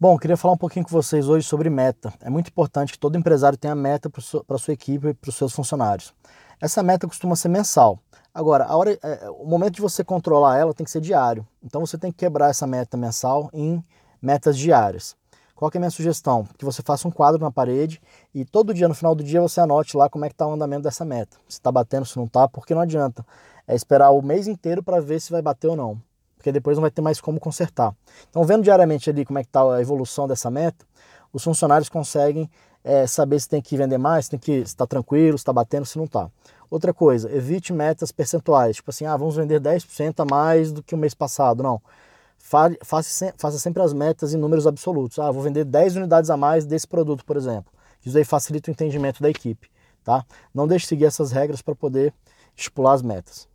Bom, queria falar um pouquinho com vocês hoje sobre meta. É muito importante que todo empresário tenha meta para a sua equipe e para os seus funcionários. Essa meta costuma ser mensal. Agora, a hora, é, o momento de você controlar ela tem que ser diário. Então você tem que quebrar essa meta mensal em metas diárias. Qual é a minha sugestão? Que você faça um quadro na parede e todo dia, no final do dia, você anote lá como é que está o andamento dessa meta. Se está batendo, se não está, porque não adianta. É esperar o mês inteiro para ver se vai bater ou não porque depois não vai ter mais como consertar. Então, vendo diariamente ali como é que está a evolução dessa meta, os funcionários conseguem é, saber se tem que vender mais, se tem que está tranquilo, se está batendo, se não está. Outra coisa, evite metas percentuais, tipo assim, ah, vamos vender 10% a mais do que o mês passado. Não. Faça, sempre as metas em números absolutos. Ah, vou vender 10 unidades a mais desse produto, por exemplo. Isso aí facilita o entendimento da equipe. Tá? Não deixe de seguir essas regras para poder estipular as metas.